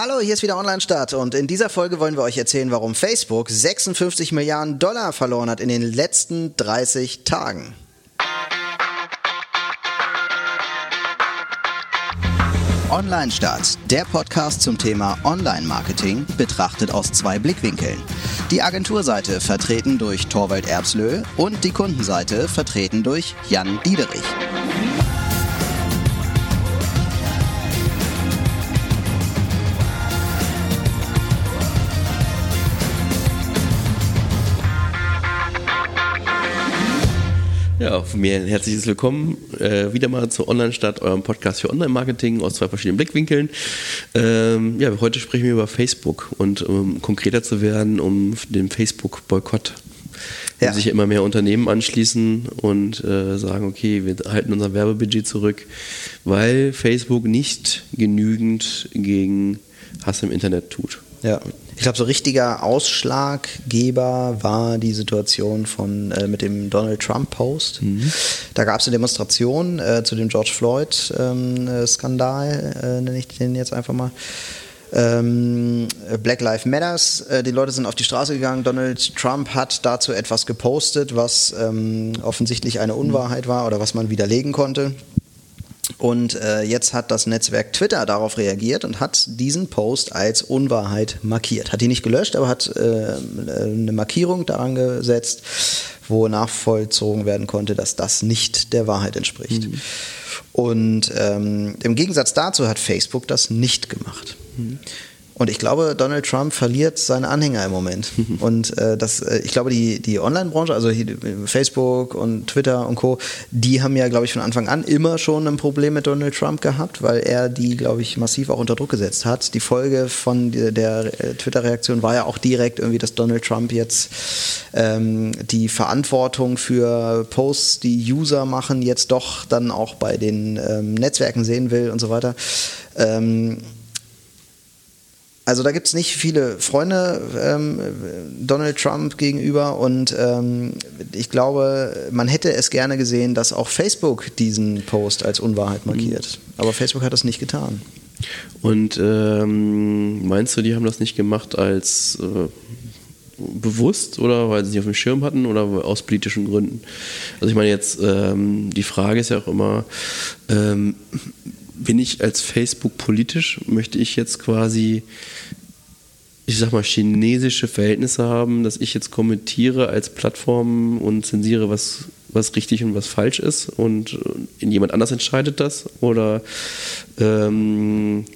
Hallo, hier ist wieder Online Start und in dieser Folge wollen wir euch erzählen, warum Facebook 56 Milliarden Dollar verloren hat in den letzten 30 Tagen. Online Start, der Podcast zum Thema Online-Marketing, betrachtet aus zwei Blickwinkeln. Die Agenturseite vertreten durch Torwald Erbslö und die Kundenseite vertreten durch Jan Diederich. Ja, von mir ein herzliches Willkommen äh, wieder mal zu Online-Stadt, eurem Podcast für Online-Marketing aus zwei verschiedenen Blickwinkeln. Ähm, ja, heute sprechen wir über Facebook und um konkreter zu werden, um den Facebook-Boykott. Ja. sich immer mehr Unternehmen anschließen und äh, sagen, okay, wir halten unser Werbebudget zurück, weil Facebook nicht genügend gegen Hass im Internet tut. Ja. Ich glaube, so richtiger Ausschlaggeber war die Situation von äh, mit dem Donald Trump Post. Mhm. Da gab es eine Demonstration äh, zu dem George Floyd ähm, äh, Skandal, äh, nenne ich den jetzt einfach mal. Ähm, Black Lives Matters. Äh, die Leute sind auf die Straße gegangen. Donald Trump hat dazu etwas gepostet, was ähm, offensichtlich eine Unwahrheit war oder was man widerlegen konnte. Und äh, jetzt hat das Netzwerk Twitter darauf reagiert und hat diesen Post als Unwahrheit markiert. Hat die nicht gelöscht, aber hat äh, eine Markierung daran gesetzt, wo nachvollzogen werden konnte, dass das nicht der Wahrheit entspricht. Mhm. Und ähm, im Gegensatz dazu hat Facebook das nicht gemacht. Mhm. Und ich glaube, Donald Trump verliert seine Anhänger im Moment. Und äh, das, äh, ich glaube, die, die Online-Branche, also Facebook und Twitter und Co., die haben ja, glaube ich, von Anfang an immer schon ein Problem mit Donald Trump gehabt, weil er die, glaube ich, massiv auch unter Druck gesetzt hat. Die Folge von der, der äh, Twitter-Reaktion war ja auch direkt irgendwie, dass Donald Trump jetzt ähm, die Verantwortung für Posts, die User machen, jetzt doch dann auch bei den ähm, Netzwerken sehen will und so weiter. Ähm, also da gibt es nicht viele Freunde ähm, Donald Trump gegenüber und ähm, ich glaube, man hätte es gerne gesehen, dass auch Facebook diesen Post als Unwahrheit markiert. Mhm. Aber Facebook hat das nicht getan. Und ähm, meinst du, die haben das nicht gemacht als äh, bewusst oder weil sie es nicht auf dem Schirm hatten oder aus politischen Gründen? Also ich meine jetzt, ähm, die Frage ist ja auch immer, ähm, bin ich als Facebook politisch? Möchte ich jetzt quasi, ich sag mal, chinesische Verhältnisse haben, dass ich jetzt kommentiere als Plattform und zensiere, was, was richtig und was falsch ist und äh, jemand anders entscheidet das? Oder ähm,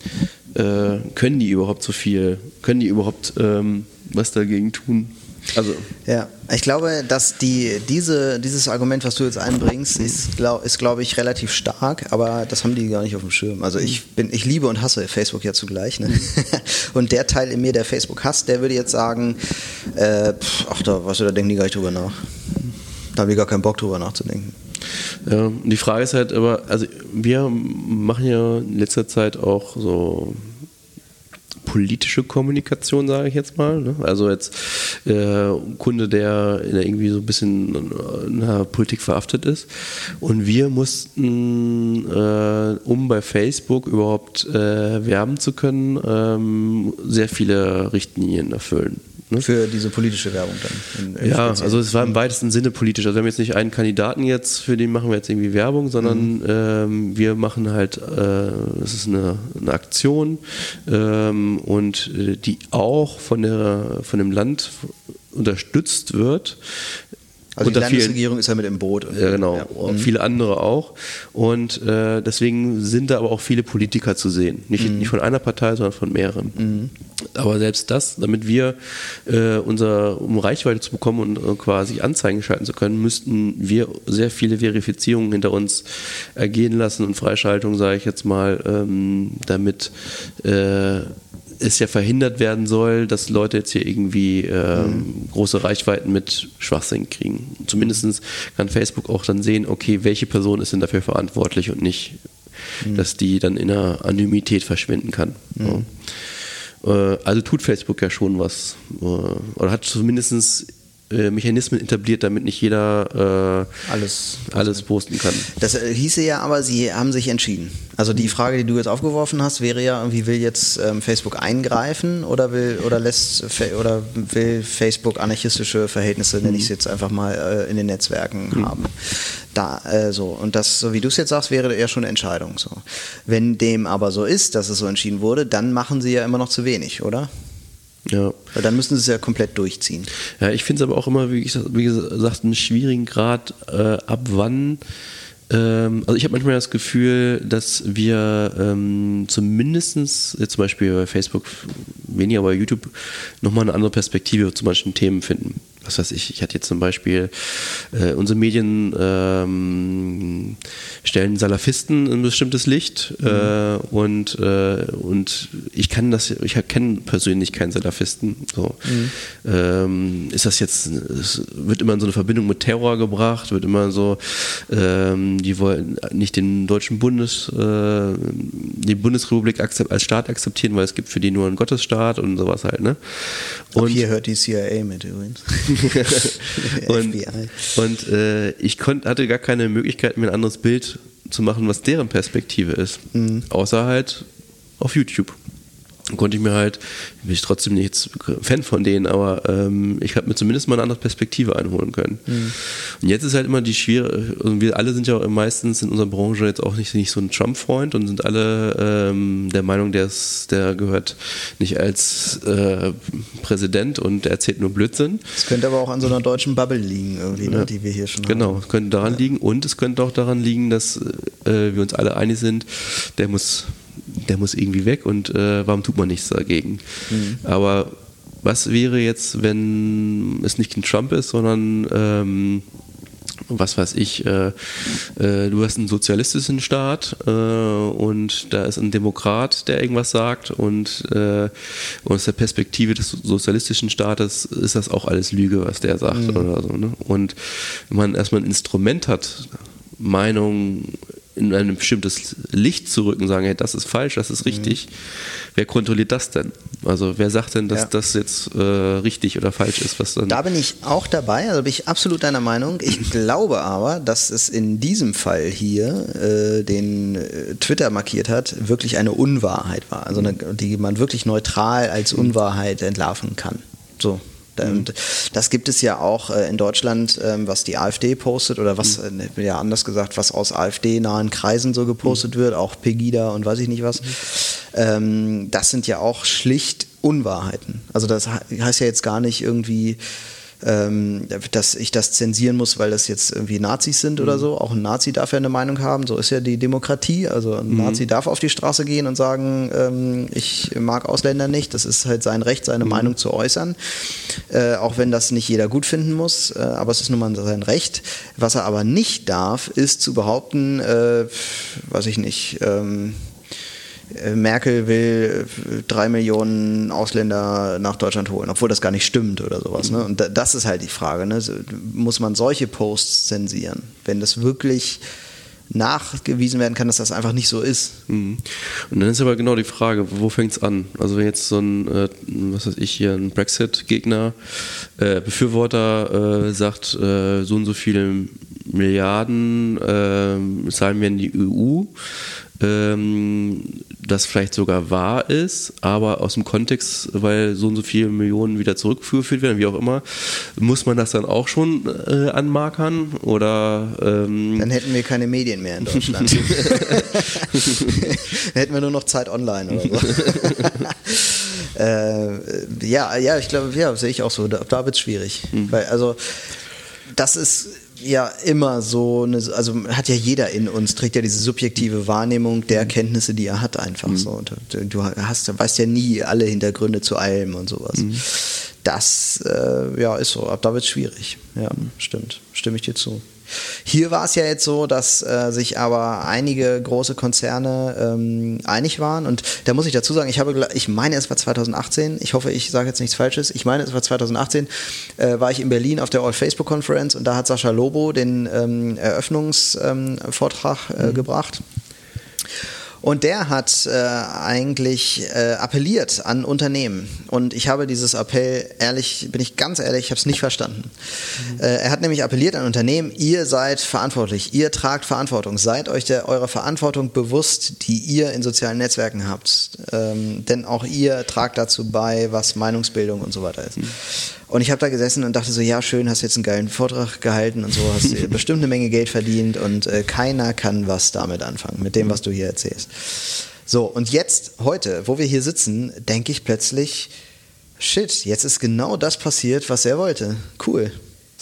äh, können die überhaupt so viel? Können die überhaupt ähm, was dagegen tun? Also. Ja, ich glaube, dass die, diese, dieses Argument, was du jetzt einbringst, ist, glaube glaub ich, relativ stark, aber das haben die gar nicht auf dem Schirm. Also ich bin, ich liebe und hasse Facebook ja zugleich. Ne? Und der Teil in mir, der Facebook hasst, der würde jetzt sagen, äh, pff, ach da, was, da denken die gar nicht drüber nach. Da haben die gar keinen Bock drüber nachzudenken. Ja, die Frage ist halt aber, also wir machen ja in letzter Zeit auch so politische Kommunikation, sage ich jetzt mal. Ne? Also jetzt äh, Kunde, der irgendwie so ein bisschen in der Politik verhaftet ist. Und wir mussten, äh, um bei Facebook überhaupt äh, werben zu können, ähm, sehr viele Richtlinien erfüllen. Ne? Für diese politische Werbung dann. In, ja, also es war im weitesten Sinne politisch. Also wir haben jetzt nicht einen Kandidaten jetzt, für den machen wir jetzt irgendwie Werbung, sondern mhm. ähm, wir machen halt, äh, das ist eine, eine Aktion ähm, und äh, die auch von, der, von dem Land unterstützt wird also die Landesregierung vielen, ist ja mit im Boot. ja, genau. Ja. Und viele andere auch. Und äh, deswegen sind da aber auch viele Politiker zu sehen. Nicht, mhm. nicht von einer Partei, sondern von mehreren. Mhm. Aber selbst das, damit wir äh, unser, um Reichweite zu bekommen und äh, quasi Anzeigen schalten zu können, müssten wir sehr viele Verifizierungen hinter uns ergehen lassen und Freischaltungen, sage ich jetzt mal, ähm, damit äh, es ja verhindert werden soll, dass Leute jetzt hier irgendwie äh, mhm. große Reichweiten mit Schwachsinn kriegen. Zumindest kann Facebook auch dann sehen, okay, welche Person ist denn dafür verantwortlich und nicht, mhm. dass die dann in einer Anonymität verschwinden kann. Mhm. So. Äh, also tut Facebook ja schon was, äh, oder hat zumindest äh, Mechanismen etabliert, damit nicht jeder äh, alles, alles posten kann. Das äh, hieße ja aber, sie haben sich entschieden. Also die Frage, die du jetzt aufgeworfen hast, wäre ja, wie will jetzt ähm, Facebook eingreifen oder will oder lässt oder will Facebook anarchistische Verhältnisse, nenne ich es jetzt einfach mal, äh, in den Netzwerken mhm. haben. Da, äh, so. Und das, so wie du es jetzt sagst, wäre ja schon eine Entscheidung. So. Wenn dem aber so ist, dass es so entschieden wurde, dann machen sie ja immer noch zu wenig, oder? Ja. Weil dann müssen sie es ja komplett durchziehen. Ja, ich finde es aber auch immer, wie, ich, wie gesagt, einen schwierigen Grad, äh, ab wann ähm, also ich habe manchmal das Gefühl, dass wir ähm, zumindest jetzt zum Beispiel bei Facebook weniger, bei YouTube nochmal eine andere Perspektive zu manchen Themen finden was weiß ich, ich hatte jetzt zum Beispiel, äh, unsere Medien ähm, stellen Salafisten in ein bestimmtes Licht mhm. äh, und, äh, und ich kann das, ich kenne persönlich keinen Salafisten. So. Mhm. Ähm, ist das jetzt, es wird immer in so eine Verbindung mit Terror gebracht, wird immer so, ähm, die wollen nicht den deutschen Bundes, äh, die Bundesrepublik als Staat akzeptieren, weil es gibt für die nur einen Gottesstaat und sowas halt. Ne? Und Ab hier hört die CIA mit übrigens. und und äh, ich konnt, hatte gar keine Möglichkeit, mir ein anderes Bild zu machen, was deren Perspektive ist. Mhm. Außer halt auf YouTube konnte ich mir halt, bin ich trotzdem nicht Fan von denen, aber ähm, ich habe mir zumindest mal eine andere Perspektive einholen können. Mhm. Und jetzt ist halt immer die schwierige, also wir alle sind ja auch meistens in unserer Branche jetzt auch nicht, nicht so ein Trump-Freund und sind alle ähm, der Meinung, der, ist, der gehört nicht als äh, Präsident und der erzählt nur Blödsinn. Es könnte aber auch an so einer deutschen Bubble liegen, irgendwie, ne, ja. die wir hier schon genau, haben. Genau, es könnte daran ja. liegen und es könnte auch daran liegen, dass äh, wir uns alle einig sind, der muss der muss irgendwie weg und äh, warum tut man nichts dagegen? Mhm. Aber was wäre jetzt, wenn es nicht ein Trump ist, sondern ähm, was weiß ich, äh, äh, du hast einen sozialistischen Staat äh, und da ist ein Demokrat, der irgendwas sagt und äh, aus der Perspektive des sozialistischen Staates ist das auch alles Lüge, was der sagt mhm. oder so. Ne? Und wenn man erstmal ein Instrument hat, Meinung in ein bestimmtes Licht zu rücken, sagen, hey, das ist falsch, das ist richtig. Mhm. Wer kontrolliert das denn? Also wer sagt denn, dass ja. das jetzt äh, richtig oder falsch ist? Was dann da bin ich auch dabei, also bin ich absolut deiner Meinung. Ich glaube aber, dass es in diesem Fall hier, äh, den äh, Twitter markiert hat, wirklich eine Unwahrheit war. Also eine, die man wirklich neutral als Unwahrheit entlarven kann. So, mhm. Das gibt es ja auch äh, in Deutschland, ähm, was die AfD postet oder was, mhm. Äh, ja anders gesagt, was aus AfD-nahen Kreisen so gepostet mhm. wird, auch Pegida und weiß ich nicht was. Ähm, das sind ja auch schlicht Unwahrheiten. Also das heißt ja jetzt gar nicht irgendwie, ähm, dass ich das zensieren muss, weil das jetzt irgendwie Nazis sind mhm. oder so. Auch ein Nazi darf ja eine Meinung haben, so ist ja die Demokratie. Also ein mhm. Nazi darf auf die Straße gehen und sagen, ähm, ich mag Ausländer nicht. Das ist halt sein Recht, seine mhm. Meinung zu äußern. Äh, auch wenn das nicht jeder gut finden muss, äh, aber es ist nun mal sein Recht. Was er aber nicht darf, ist zu behaupten, äh, weiß ich nicht, ähm, äh, Merkel will äh, drei Millionen Ausländer nach Deutschland holen, obwohl das gar nicht stimmt oder sowas. Ne? Und das ist halt die Frage. Ne? Muss man solche Posts zensieren? Wenn das wirklich nachgewiesen werden kann, dass das einfach nicht so ist. Mhm. Und dann ist aber genau die Frage, wo fängt es an? Also wenn jetzt so ein, äh, was weiß ich hier, ein Brexit-Gegner, äh, Befürworter äh, sagt, äh, so und so viele Milliarden äh, zahlen wir in die EU, ähm, das vielleicht sogar wahr ist, aber aus dem Kontext, weil so und so viele Millionen wieder zurückgeführt werden, wie auch immer, muss man das dann auch schon äh, anmarkern oder? Ähm dann hätten wir keine Medien mehr in Deutschland. hätten wir nur noch Zeit online oder so. äh, ja, ja, ich glaube, ja, sehe ich auch so. Da, da wird es schwierig, mhm. weil also das ist ja immer so eine, also hat ja jeder in uns, trägt ja diese subjektive Wahrnehmung der Kenntnisse, die er hat, einfach mhm. so. Und du hast, weißt ja nie alle Hintergründe zu allem und sowas. Mhm. Das äh, ja, ist so, ab da wird es schwierig. Ja, stimmt. Stimme ich dir zu. Hier war es ja jetzt so, dass äh, sich aber einige große Konzerne ähm, einig waren. Und da muss ich dazu sagen, ich habe, ich meine, es war 2018. Ich hoffe, ich sage jetzt nichts Falsches. Ich meine, es war 2018. Äh, war ich in Berlin auf der All Facebook Conference und da hat Sascha Lobo den ähm, Eröffnungsvortrag ähm, äh, mhm. gebracht. Und der hat äh, eigentlich äh, appelliert an Unternehmen. Und ich habe dieses Appell, ehrlich, bin ich ganz ehrlich, ich habe es nicht verstanden. Mhm. Äh, er hat nämlich appelliert an Unternehmen, ihr seid verantwortlich, ihr tragt Verantwortung, seid euch der, eurer Verantwortung bewusst, die ihr in sozialen Netzwerken habt. Ähm, denn auch ihr tragt dazu bei, was Meinungsbildung und so weiter ist. Mhm. Und ich habe da gesessen und dachte so, ja, schön, hast jetzt einen geilen Vortrag gehalten und so, hast bestimmt eine Menge Geld verdient und äh, keiner kann was damit anfangen, mit dem, was du hier erzählst. So, und jetzt, heute, wo wir hier sitzen, denke ich plötzlich, shit, jetzt ist genau das passiert, was er wollte. Cool.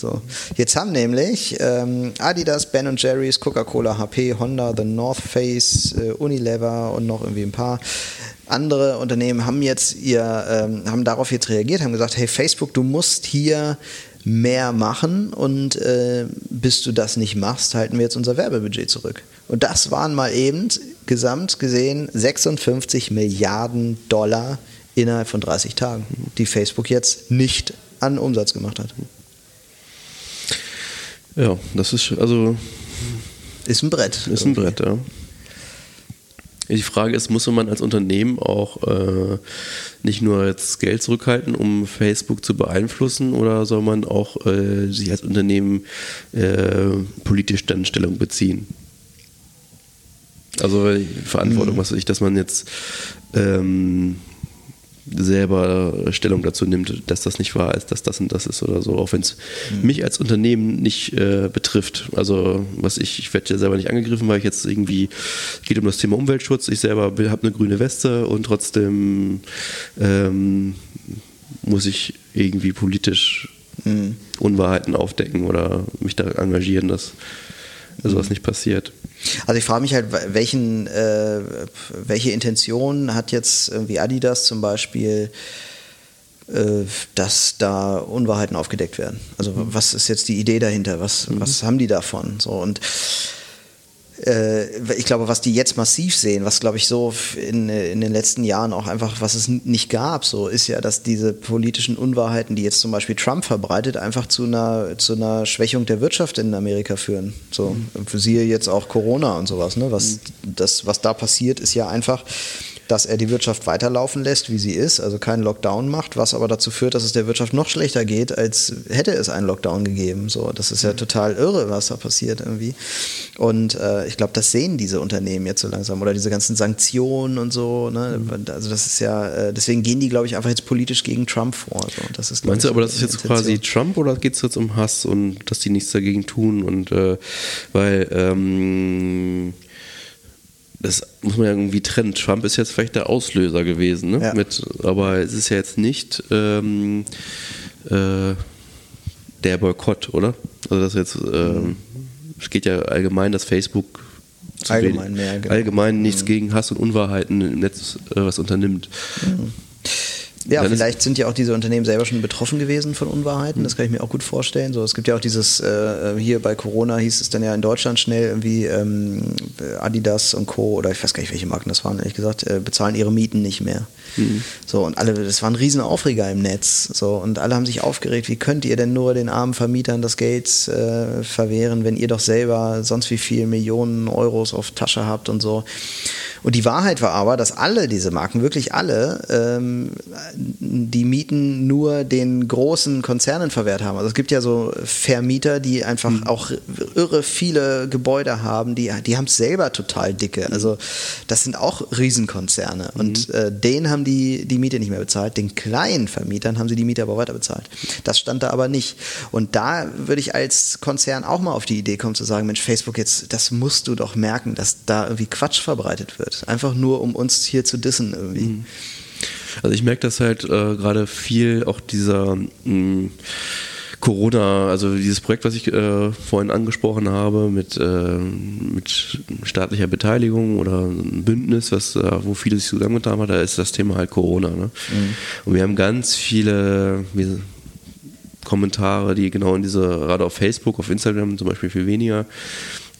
So. Jetzt haben nämlich ähm, Adidas, Ben Jerry's, Coca-Cola, HP, Honda, The North Face, äh, Unilever und noch irgendwie ein paar andere Unternehmen haben jetzt ihr, ähm, haben darauf jetzt reagiert, haben gesagt, hey Facebook, du musst hier mehr machen und äh, bis du das nicht machst, halten wir jetzt unser Werbebudget zurück. Und das waren mal eben gesamt gesehen 56 Milliarden Dollar innerhalb von 30 Tagen, die Facebook jetzt nicht an Umsatz gemacht hat. Ja, das ist also ist ein Brett. Ist ein Brett, ja. Die Frage ist, muss man als Unternehmen auch äh, nicht nur jetzt Geld zurückhalten, um Facebook zu beeinflussen, oder soll man auch äh, sich als Unternehmen äh, politisch dann Stellung beziehen? Also Verantwortung, mhm. was weiß ich, dass man jetzt ähm, selber Stellung dazu nimmt, dass das nicht wahr ist, dass das und das ist oder so, auch wenn es mhm. mich als Unternehmen nicht äh, betrifft. Also was ich, ich werde ja selber nicht angegriffen, weil ich jetzt irgendwie, es geht um das Thema Umweltschutz, ich selber habe eine grüne Weste und trotzdem ähm, muss ich irgendwie politisch mhm. Unwahrheiten aufdecken oder mich da engagieren, dass sowas mhm. nicht passiert. Also ich frage mich halt, welchen, äh, welche Intention hat jetzt irgendwie Adidas zum Beispiel, äh, dass da Unwahrheiten aufgedeckt werden? Also mhm. was ist jetzt die Idee dahinter? Was, mhm. was haben die davon? So und äh, ich glaube, was die jetzt massiv sehen, was glaube ich so in, in den letzten Jahren auch einfach, was es nicht gab, so ist ja, dass diese politischen Unwahrheiten, die jetzt zum Beispiel Trump verbreitet, einfach zu einer, zu einer Schwächung der Wirtschaft in Amerika führen. So, mhm. für sie jetzt auch Corona und sowas, ne? Was, mhm. das, was da passiert, ist ja einfach, dass er die Wirtschaft weiterlaufen lässt, wie sie ist, also keinen Lockdown macht, was aber dazu führt, dass es der Wirtschaft noch schlechter geht, als hätte es einen Lockdown gegeben. So, das ist ja total irre, was da passiert irgendwie. Und äh, ich glaube, das sehen diese Unternehmen jetzt so langsam oder diese ganzen Sanktionen und so. Ne? Also das ist ja, äh, deswegen gehen die, glaube ich, einfach jetzt politisch gegen Trump vor. So. Das ist, Meinst du aber, das ist jetzt quasi Trump oder geht es jetzt um Hass und dass die nichts dagegen tun und äh, weil ähm, das muss man ja irgendwie trennen. Trump ist jetzt vielleicht der Auslöser gewesen, ne? Ja. Mit, aber es ist ja jetzt nicht ähm, äh, der Boykott, oder? Also das jetzt, ähm, es geht ja allgemein, dass Facebook allgemein, mehr, genau. allgemein nichts mhm. gegen Hass und Unwahrheiten im Netz äh, was unternimmt. Mhm. Ja, vielleicht sind ja auch diese Unternehmen selber schon betroffen gewesen von Unwahrheiten. Das kann ich mir auch gut vorstellen. So, es gibt ja auch dieses, äh, hier bei Corona hieß es dann ja in Deutschland schnell irgendwie ähm, Adidas und Co. oder ich weiß gar nicht, welche Marken das waren, ehrlich gesagt, äh, bezahlen ihre Mieten nicht mehr. Mhm. So, und alle, das war ein riesen Aufreger im Netz. So, und alle haben sich aufgeregt, wie könnt ihr denn nur den armen Vermietern das Geld äh, verwehren, wenn ihr doch selber sonst wie viel Millionen Euros auf Tasche habt und so. Und die Wahrheit war aber, dass alle diese Marken, wirklich alle, ähm, die Mieten nur den großen Konzernen verwehrt haben. Also es gibt ja so Vermieter, die einfach mhm. auch irre viele Gebäude haben, die, die haben es selber total dicke. Also das sind auch Riesenkonzerne. Mhm. Und äh, denen haben die die Miete nicht mehr bezahlt. Den kleinen Vermietern haben sie die Miete aber weiter bezahlt. Das stand da aber nicht. Und da würde ich als Konzern auch mal auf die Idee kommen zu sagen, Mensch, Facebook jetzt, das musst du doch merken, dass da irgendwie Quatsch verbreitet wird. Einfach nur, um uns hier zu dissen irgendwie. Mhm. Also ich merke das halt äh, gerade viel, auch dieser mh, mm, Corona, also dieses Projekt, was ich äh, vorhin angesprochen habe, mit, äh, mit staatlicher Beteiligung oder ein Bündnis, was, äh, wo viele sich zusammengetan haben, da ist das Thema halt Corona. Ne? Mhm. Und wir haben ganz viele Kommentare, die genau in diese, gerade auf Facebook, auf Instagram zum Beispiel viel weniger,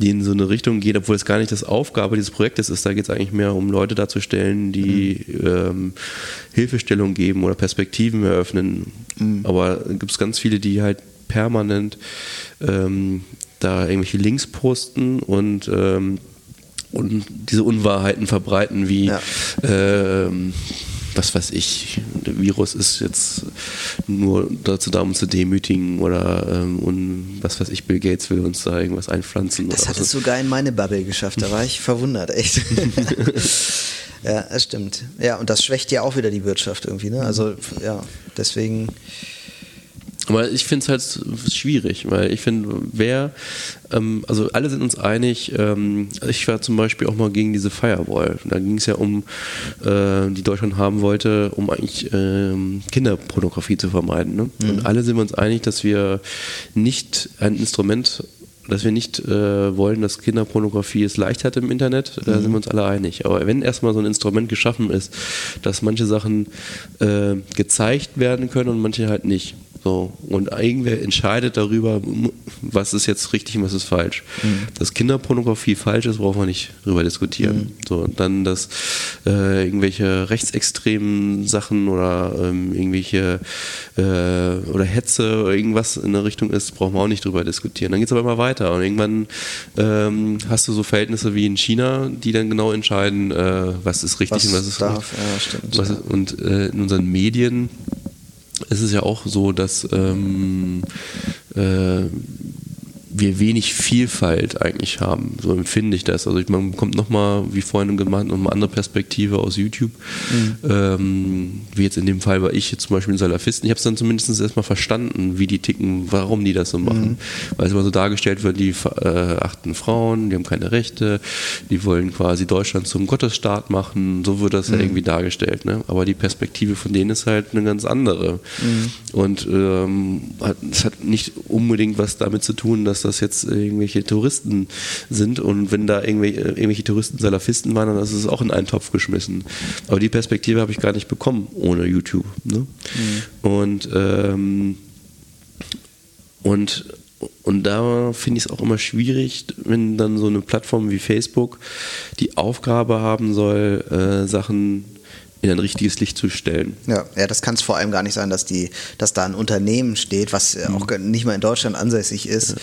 die in so eine Richtung geht, obwohl es gar nicht das Aufgabe dieses Projektes ist. Da geht es eigentlich mehr um Leute darzustellen, die mhm. ähm, Hilfestellung geben oder Perspektiven eröffnen. Mhm. Aber gibt es ganz viele, die halt permanent ähm, da irgendwelche Links posten und ähm, und diese Unwahrheiten verbreiten wie ja. ähm, was weiß ich, der Virus ist jetzt nur dazu da, um zu demütigen oder ähm, und was weiß ich, Bill Gates will uns da irgendwas einpflanzen. Das hat es sogar in meine Bubble geschafft, da war ich verwundert, echt. ja, das stimmt. Ja, und das schwächt ja auch wieder die Wirtschaft irgendwie, ne? Also, ja, deswegen aber ich finde es halt schwierig, weil ich finde, wer, ähm, also alle sind uns einig, ähm, ich war zum Beispiel auch mal gegen diese Firewall. Da ging es ja um, äh, die Deutschland haben wollte, um eigentlich ähm, Kinderpornografie zu vermeiden. Ne? Mhm. Und alle sind wir uns einig, dass wir nicht ein Instrument dass wir nicht äh, wollen, dass Kinderpornografie es leicht hat im Internet, da mhm. sind wir uns alle einig. Aber wenn erstmal so ein Instrument geschaffen ist, dass manche Sachen äh, gezeigt werden können und manche halt nicht, so, und irgendwer entscheidet darüber, was ist jetzt richtig und was ist falsch. Mhm. Dass Kinderpornografie falsch ist, brauchen wir nicht drüber diskutieren. Mhm. So, und dann, dass äh, irgendwelche rechtsextremen Sachen oder ähm, irgendwelche äh, oder Hetze oder irgendwas in der Richtung ist, brauchen wir auch nicht drüber diskutieren. Dann geht es aber immer weiter. Und irgendwann ähm, hast du so Verhältnisse wie in China, die dann genau entscheiden, äh, was ist richtig was und was ist darf. Ja, Und äh, in unseren Medien es ist ja auch so, dass ähm, äh, wir wenig Vielfalt eigentlich haben. So empfinde ich das. Also man bekommt nochmal, wie vorhin gemacht, nochmal andere Perspektive aus YouTube. Mhm. Ähm, wie jetzt in dem Fall war ich jetzt zum Beispiel ein Salafisten. Ich habe es dann zumindest erstmal verstanden, wie die ticken, warum die das so machen. Mhm. Weil es immer so dargestellt wird, die äh, achten Frauen, die haben keine Rechte, die wollen quasi Deutschland zum Gottesstaat machen. So wird das mhm. ja irgendwie dargestellt. Ne? Aber die Perspektive von denen ist halt eine ganz andere. Mhm. Und ähm, es hat nicht unbedingt was damit zu tun, dass das das jetzt irgendwelche Touristen sind und wenn da irgendwelche, irgendwelche Touristen Salafisten waren, dann ist es auch in einen Topf geschmissen. Aber die Perspektive habe ich gar nicht bekommen ohne YouTube. Ne? Mhm. Und ähm, und und da finde ich es auch immer schwierig, wenn dann so eine Plattform wie Facebook die Aufgabe haben soll, äh, Sachen in ein richtiges Licht zu stellen. Ja, ja das kann es vor allem gar nicht sein, dass, die, dass da ein Unternehmen steht, was mhm. auch nicht mal in Deutschland ansässig ist, ja.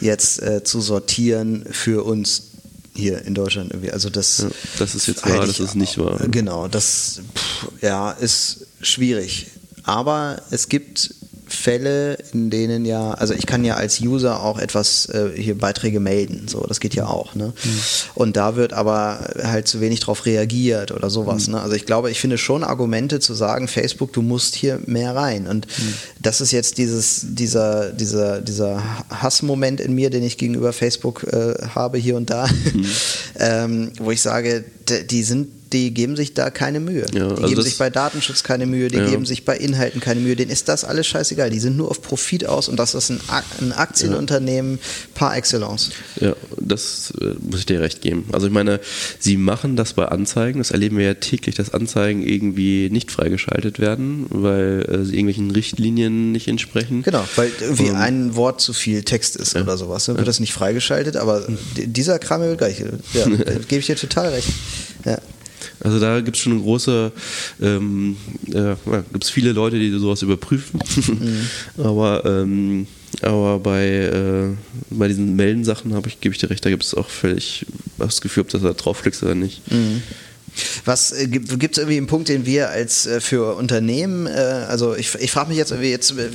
jetzt äh, zu sortieren für uns hier in Deutschland irgendwie. Also das, ja, das ist jetzt wahr, das ist nicht wahr. Genau, das pff, ja, ist schwierig. Aber es gibt Fälle, in denen ja, also ich kann ja als User auch etwas äh, hier Beiträge melden, so, das geht ja auch, ne? Mhm. Und da wird aber halt zu wenig drauf reagiert oder sowas, mhm. ne? Also ich glaube, ich finde schon Argumente zu sagen, Facebook, du musst hier mehr rein. Und mhm. das ist jetzt dieses, dieser, dieser, dieser Hassmoment in mir, den ich gegenüber Facebook äh, habe hier und da, mhm. ähm, wo ich sage, die sind die geben sich da keine Mühe. Ja, also die geben sich bei Datenschutz keine Mühe, die ja. geben sich bei Inhalten keine Mühe. Denen ist das alles scheißegal. Die sind nur auf Profit aus und das ist ein, ein Aktienunternehmen par excellence. Ja, das äh, muss ich dir recht geben. Also ich meine, sie machen das bei Anzeigen. Das erleben wir ja täglich, dass Anzeigen irgendwie nicht freigeschaltet werden, weil äh, sie irgendwelchen Richtlinien nicht entsprechen. Genau, weil irgendwie um, ein Wort zu viel Text ist ja. oder sowas. Dann wird das nicht freigeschaltet, aber dieser Kram wird gleich. Ja, gebe ich dir total recht. Ja. Also da gibt es schon eine große, ähm, äh, gibt es viele Leute, die sowas überprüfen. Mhm. aber, ähm, aber bei, äh, bei diesen Meldensachen habe ich, gebe ich dir recht, da gibt es auch völlig das Gefühl, ob das da draufklickst oder nicht. Mhm. Was äh, gibt es irgendwie einen Punkt, den wir als äh, für Unternehmen, äh, also ich, ich frage mich jetzt irgendwie, jetzt äh,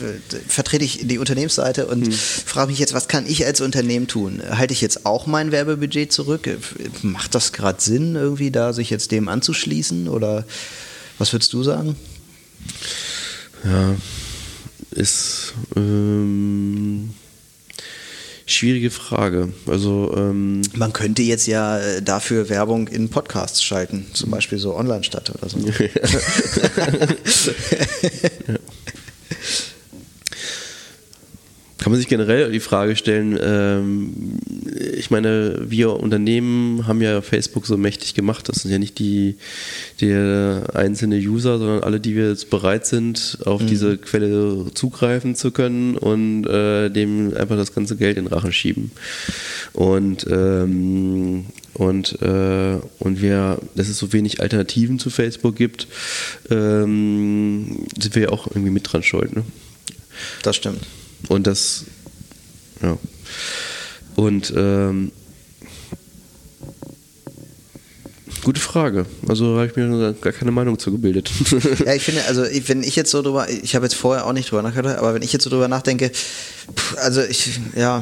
vertrete ich die Unternehmensseite und hm. frage mich jetzt, was kann ich als Unternehmen tun? Halte ich jetzt auch mein Werbebudget zurück? Äh, macht das gerade Sinn, irgendwie da sich jetzt dem anzuschließen? Oder was würdest du sagen? Ja, ist ähm Schwierige Frage. Also ähm man könnte jetzt ja äh, dafür Werbung in Podcasts schalten, zum Beispiel so online statt oder so. ja. Kann man sich generell die Frage stellen, ähm, ich meine, wir Unternehmen haben ja Facebook so mächtig gemacht, das sind ja nicht die, der einzelne User, sondern alle, die wir jetzt bereit sind, auf mhm. diese Quelle zugreifen zu können und äh, dem einfach das ganze Geld in den Rachen schieben. Und ähm, und, äh, und wir, dass es so wenig Alternativen zu Facebook gibt, ähm, sind wir ja auch irgendwie mit dran schuld. Ne? Das stimmt. Und das, ja. Und ähm, Gute Frage. Also habe ich mir gar keine Meinung zu gebildet. ja, ich finde, also wenn ich jetzt so drüber, ich habe jetzt vorher auch nicht drüber nachgedacht, aber wenn ich jetzt so drüber nachdenke, also ich, ja,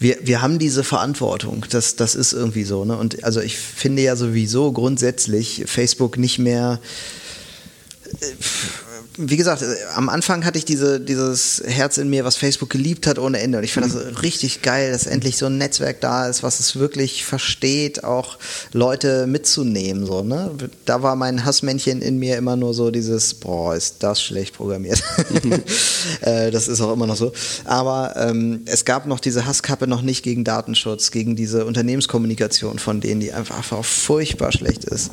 wir, wir haben diese Verantwortung. Das, das ist irgendwie so. Ne? Und also ich finde ja sowieso grundsätzlich Facebook nicht mehr. Äh, wie gesagt, äh, am Anfang hatte ich diese, dieses Herz in mir, was Facebook geliebt hat ohne Ende. Und ich finde das richtig geil, dass endlich so ein Netzwerk da ist, was es wirklich versteht, auch Leute mitzunehmen. So, ne? Da war mein Hassmännchen in mir immer nur so dieses, boah, ist das schlecht programmiert. äh, das ist auch immer noch so. Aber ähm, es gab noch diese Hasskappe noch nicht gegen Datenschutz, gegen diese Unternehmenskommunikation von denen, die einfach, einfach furchtbar schlecht ist.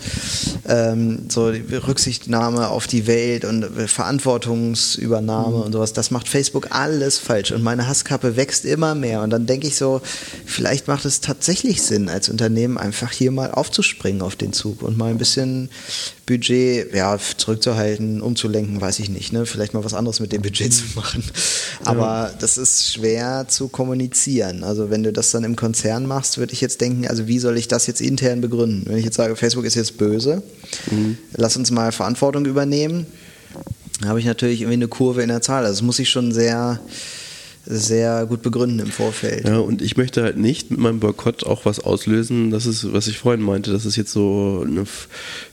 Ähm, so die Rücksichtnahme auf die Welt und Verantwortungsübernahme mhm. und sowas, das macht Facebook alles falsch und meine Hasskappe wächst immer mehr und dann denke ich so, vielleicht macht es tatsächlich Sinn als Unternehmen einfach hier mal aufzuspringen auf den Zug und mal ein bisschen Budget ja, zurückzuhalten, umzulenken, weiß ich nicht. Ne? Vielleicht mal was anderes mit dem Budget zu machen. Aber ja. das ist schwer zu kommunizieren. Also wenn du das dann im Konzern machst, würde ich jetzt denken, also wie soll ich das jetzt intern begründen? Wenn ich jetzt sage, Facebook ist jetzt böse, mhm. lass uns mal Verantwortung übernehmen habe ich natürlich irgendwie eine Kurve in der Zahl. Also das muss ich schon sehr, sehr gut begründen im Vorfeld. Ja, und ich möchte halt nicht mit meinem Boykott auch was auslösen. Das ist, was ich vorhin meinte. Das ist jetzt so, eine,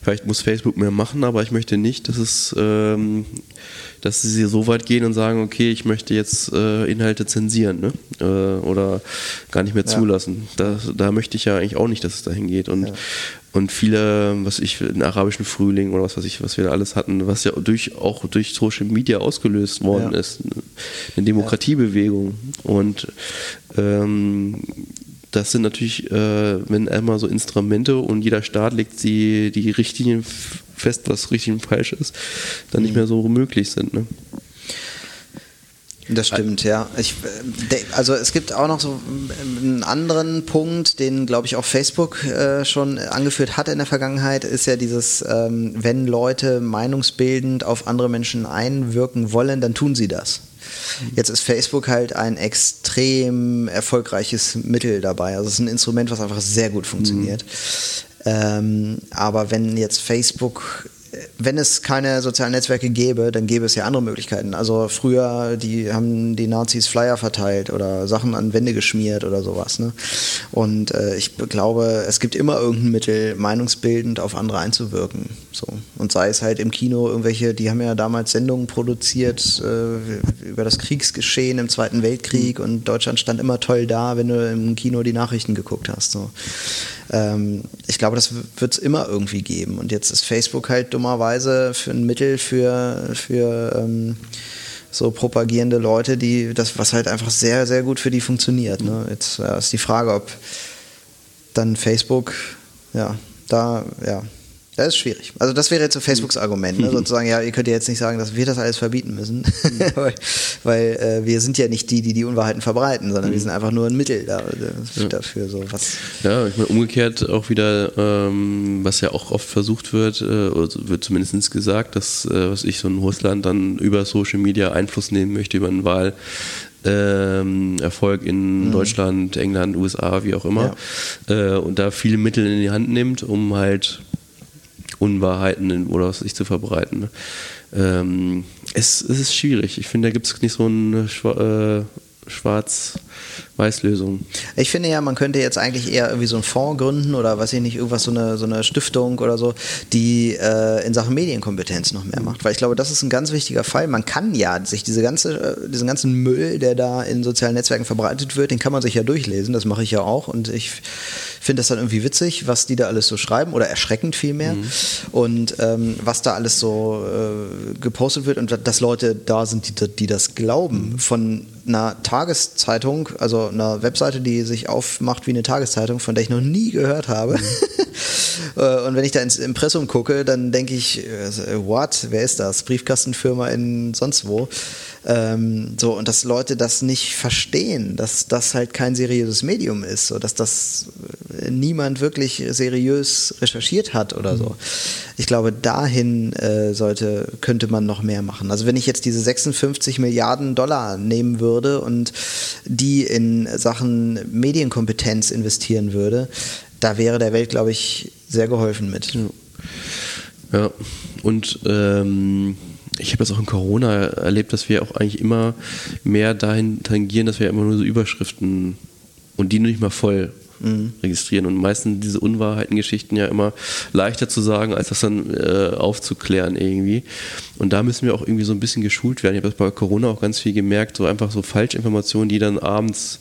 vielleicht muss Facebook mehr machen, aber ich möchte nicht, dass es, ähm, dass sie so weit gehen und sagen, okay, ich möchte jetzt äh, Inhalte zensieren, ne? Äh, oder gar nicht mehr zulassen. Ja. Da, da möchte ich ja eigentlich auch nicht, dass es dahin geht. Und ja. Und viele, was ich, den arabischen Frühling oder was weiß ich, was wir da alles hatten, was ja durch, auch durch Social Media ausgelöst worden ja. ist, eine Demokratiebewegung. Und ähm, das sind natürlich, äh, wenn einmal so Instrumente und jeder Staat legt die, die Richtlinien fest, was richtig und falsch ist, dann nicht mehr so möglich sind. Ne? Das stimmt, ja. Ich, also es gibt auch noch so einen anderen Punkt, den glaube ich auch Facebook äh, schon angeführt hat in der Vergangenheit, ist ja dieses, ähm, wenn Leute meinungsbildend auf andere Menschen einwirken wollen, dann tun sie das. Jetzt ist Facebook halt ein extrem erfolgreiches Mittel dabei. Also es ist ein Instrument, was einfach sehr gut funktioniert. Mhm. Ähm, aber wenn jetzt Facebook wenn es keine sozialen Netzwerke gäbe, dann gäbe es ja andere Möglichkeiten. Also früher, die haben die Nazis Flyer verteilt oder Sachen an Wände geschmiert oder sowas. Ne? Und äh, ich glaube, es gibt immer irgendein Mittel, meinungsbildend auf andere einzuwirken. So. Und sei es halt im Kino irgendwelche, die haben ja damals Sendungen produziert äh, über das Kriegsgeschehen im Zweiten Weltkrieg mhm. und Deutschland stand immer toll da, wenn du im Kino die Nachrichten geguckt hast. So. Ähm, ich glaube, das wird es immer irgendwie geben. Und jetzt ist Facebook halt dummerweise für ein Mittel für, für ähm, so propagierende Leute, die das, was halt einfach sehr, sehr gut für die funktioniert. Ne? Jetzt ja, ist die Frage, ob dann Facebook, ja, da, ja, das ist schwierig. Also das wäre jetzt so Facebooks Argument, ne? sozusagen, ja, ihr könnt ja jetzt nicht sagen, dass wir das alles verbieten müssen, weil, weil äh, wir sind ja nicht die, die die Unwahrheiten verbreiten, sondern wir sind einfach nur ein Mittel da, ja. dafür. So was. Ja, ich meine, umgekehrt auch wieder, ähm, was ja auch oft versucht wird, äh, wird zumindest gesagt, dass, äh, was ich, so ein Russland dann über Social Media Einfluss nehmen möchte, über einen Wahl, ähm, Erfolg in mhm. Deutschland, England, USA, wie auch immer, ja. äh, und da viele Mittel in die Hand nimmt, um halt Unwahrheiten oder was sich zu verbreiten. Ne? Ähm, es, es, ist schwierig. Ich finde, da gibt es nicht so ein äh, schwarz Weißlösung. Ich finde ja, man könnte jetzt eigentlich eher irgendwie so einen Fonds gründen oder weiß ich nicht, irgendwas so eine, so eine Stiftung oder so, die äh, in Sachen Medienkompetenz noch mehr macht. Weil ich glaube, das ist ein ganz wichtiger Fall. Man kann ja sich diese ganze, äh, diesen ganzen Müll, der da in sozialen Netzwerken verbreitet wird, den kann man sich ja durchlesen. Das mache ich ja auch. Und ich finde das dann irgendwie witzig, was die da alles so schreiben oder erschreckend vielmehr. Mhm. Und ähm, was da alles so äh, gepostet wird und dass Leute da sind, die, die das glauben. Von einer Tageszeitung, also einer Webseite, die sich aufmacht wie eine Tageszeitung, von der ich noch nie gehört habe. Äh, und wenn ich da ins Impressum gucke, dann denke ich, äh, what, wer ist das? Briefkastenfirma in sonst wo. Ähm, so, und dass Leute das nicht verstehen, dass das halt kein seriöses Medium ist, so dass das äh, niemand wirklich seriös recherchiert hat oder so. Ich glaube, dahin äh, sollte, könnte man noch mehr machen. Also wenn ich jetzt diese 56 Milliarden Dollar nehmen würde und die in Sachen Medienkompetenz investieren würde, da wäre der Welt, glaube ich, sehr geholfen mit. Ja, ja. und ähm, ich habe jetzt auch in Corona erlebt, dass wir auch eigentlich immer mehr dahin tangieren, dass wir immer nur so Überschriften und die nicht mal voll mhm. registrieren. Und meistens diese Unwahrheitengeschichten ja immer leichter zu sagen, als das dann äh, aufzuklären irgendwie. Und da müssen wir auch irgendwie so ein bisschen geschult werden. Ich habe das bei Corona auch ganz viel gemerkt, so einfach so Falschinformationen, die dann abends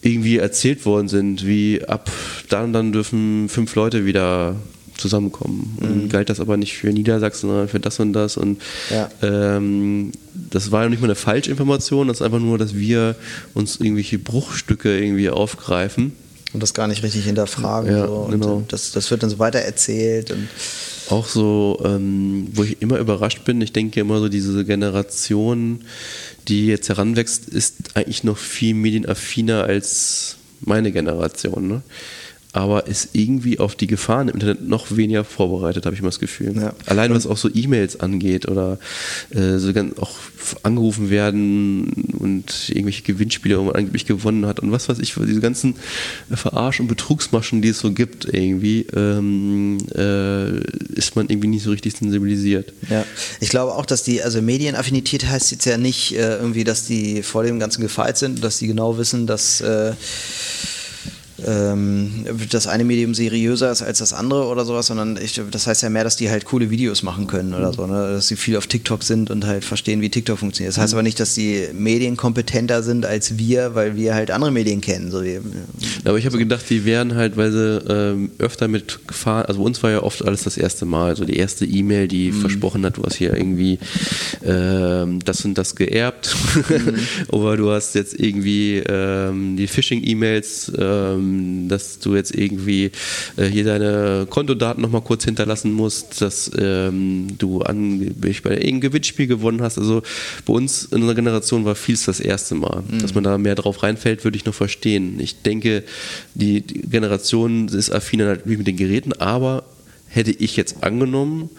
irgendwie erzählt worden sind, wie ab dann dann dürfen fünf Leute wieder zusammenkommen. Und mhm. galt das aber nicht für Niedersachsen, sondern für das und das. Und ja. ähm, das war ja nicht mal eine Falschinformation, das ist einfach nur, dass wir uns irgendwelche Bruchstücke irgendwie aufgreifen. Und das gar nicht richtig hinterfragen. Ja, so. genau. das, das wird dann so weiter erzählt. Und auch so, ähm, wo ich immer überrascht bin, ich denke immer so, diese Generation, die jetzt heranwächst, ist eigentlich noch viel medienaffiner als meine Generation. Ne? Aber ist irgendwie auf die Gefahren im Internet noch weniger vorbereitet, habe ich mal das Gefühl. Ja. Allein was auch so E-Mails angeht oder äh, so ganz auch angerufen werden und irgendwelche Gewinnspiele, wo man angeblich gewonnen hat und was weiß ich, diese ganzen Verarsch- und Betrugsmaschen, die es so gibt, irgendwie, ähm, äh, ist man irgendwie nicht so richtig sensibilisiert. Ja, ich glaube auch, dass die, also Medienaffinität heißt jetzt ja nicht äh, irgendwie, dass die vor dem Ganzen gefeit sind, dass die genau wissen, dass äh, ähm, das eine Medium seriöser ist als das andere oder sowas, sondern ich, das heißt ja mehr, dass die halt coole Videos machen können oder so, ne? dass sie viel auf TikTok sind und halt verstehen, wie TikTok funktioniert. Das heißt aber nicht, dass die Medien kompetenter sind als wir, weil wir halt andere Medien kennen. So wie, aber ich habe so. gedacht, die wären halt, weil sie ähm, öfter mit Gefahren, also uns war ja oft alles das erste Mal, also die erste E-Mail, die mhm. versprochen hat, du hast hier irgendwie ähm, das und das geerbt, mhm. oder du hast jetzt irgendwie ähm, die Phishing-E-Mails ähm, ähm, dass du jetzt irgendwie äh, hier deine Kontodaten nochmal kurz hinterlassen musst, dass ähm, du angeblich bei irgendeinem Gewinnspiel gewonnen hast. Also bei uns in unserer Generation war vieles das erste Mal. Mhm. Dass man da mehr drauf reinfällt, würde ich noch verstehen. Ich denke, die, Generation ist affiner natürlich mit den Geräten, aber hätte ich jetzt angenommen,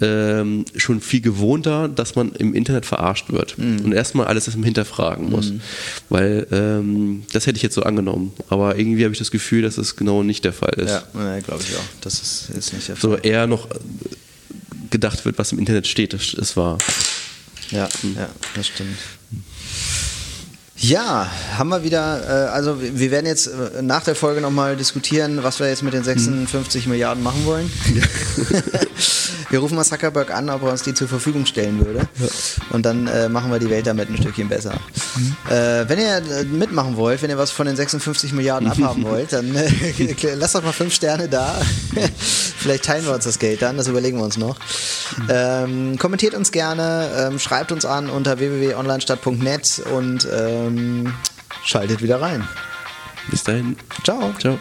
ähm, schon viel gewohnter, dass man im Internet verarscht wird mhm. und erstmal alles erstmal hinterfragen muss. Mhm. Weil ähm, das hätte ich jetzt so angenommen. Aber irgendwie habe ich das Gefühl, dass das genau nicht der Fall ist. Ja, glaube ich auch. Das ist, ist nicht der Fall. So eher noch gedacht wird, was im Internet steht, ist, ist wahr. Ja, mhm. ja, das stimmt. Ja, haben wir wieder, äh, also wir werden jetzt äh, nach der Folge nochmal diskutieren, was wir jetzt mit den 56 hm. Milliarden machen wollen. Ja. wir rufen mal Zuckerberg an, ob er uns die zur Verfügung stellen würde. Ja. Und dann äh, machen wir die Welt damit ein Stückchen besser. Mhm. Äh, wenn ihr mitmachen wollt, wenn ihr was von den 56 Milliarden abhaben wollt, dann äh, lasst doch mal fünf Sterne da. Vielleicht teilen wir uns das Geld dann, das überlegen wir uns noch. Mhm. Ähm, kommentiert uns gerne, ähm, schreibt uns an unter www.onlinestadt.net und ähm, schaltet wieder rein. Bis dahin. Ciao. Ciao.